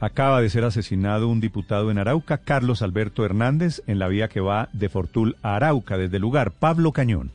Acaba de ser asesinado un diputado en Arauca, Carlos Alberto Hernández, en la vía que va de Fortul a Arauca. Desde el lugar, Pablo Cañón.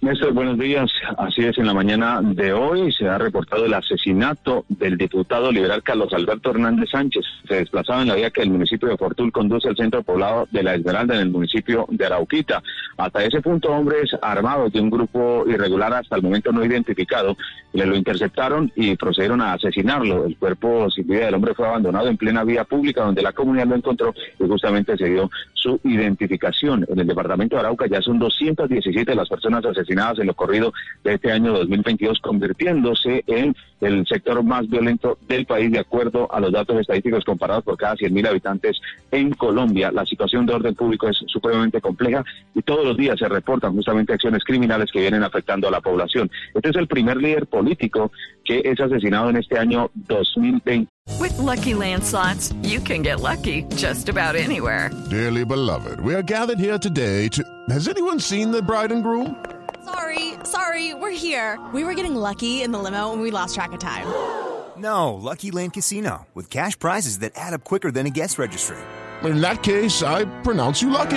Néstor, buenos días. Así es, en la mañana de hoy se ha reportado el asesinato del diputado liberal Carlos Alberto Hernández Sánchez. Se desplazaba en la vía que el municipio de Fortul conduce al centro poblado de La Esmeralda en el municipio de Arauquita. Hasta ese punto, hombres armados de un grupo irregular hasta el momento no identificado le lo interceptaron y procedieron a asesinarlo. El cuerpo sin vida del hombre fue abandonado en plena vía pública donde la comunidad lo encontró y justamente se dio su identificación. En el departamento de Arauca ya son 217 las personas asesinadas en lo corrido de este año 2022, convirtiéndose en el sector más violento del país de acuerdo a los datos estadísticos comparados por cada 100.000 habitantes en Colombia. La situación de orden público es supremamente compleja y todos los días se reportan justamente acciones criminales que vienen afectando a la población. Este es el primer líder político que es asesinado en este año 2020. With LuckyLand Slots, you can get lucky just about anywhere. Dearly beloved, we are gathered here today to. Has anyone seen the bride and groom? Sorry, sorry, we're here. We were getting lucky in the limo and we lost track of time. No, Lucky Land Casino, with cash prizes that add up quicker than a guest registry. In that case, I pronounce you lucky.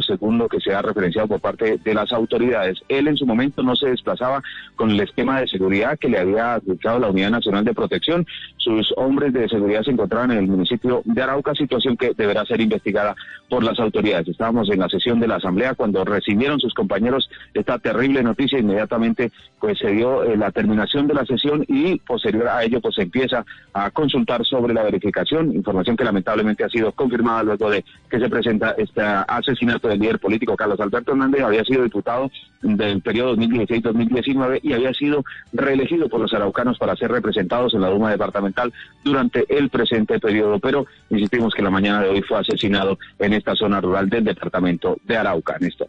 Según lo que se ha referenciado por parte de las autoridades. Él en su momento no se desplazaba con el esquema de seguridad que le había aplicado la Unidad Nacional de Protección. Sus hombres de seguridad se encontraban en el municipio de Arauca, situación que deberá ser investigada por las autoridades. Estábamos en la sesión de la Asamblea cuando recibieron sus compañeros esta terrible noticia. Inmediatamente pues se dio eh, la terminación de la sesión y posterior a ello pues se empieza a consultar sobre la verificación, información que lamentablemente ha sido confirmada luego de que se presenta esta asesinato del líder político Carlos Alberto Hernández, había sido diputado del periodo 2016-2019 y había sido reelegido por los araucanos para ser representados en la Duma departamental durante el presente periodo, pero insistimos que la mañana de hoy fue asesinado en esta zona rural del departamento de Arauca, Néstor.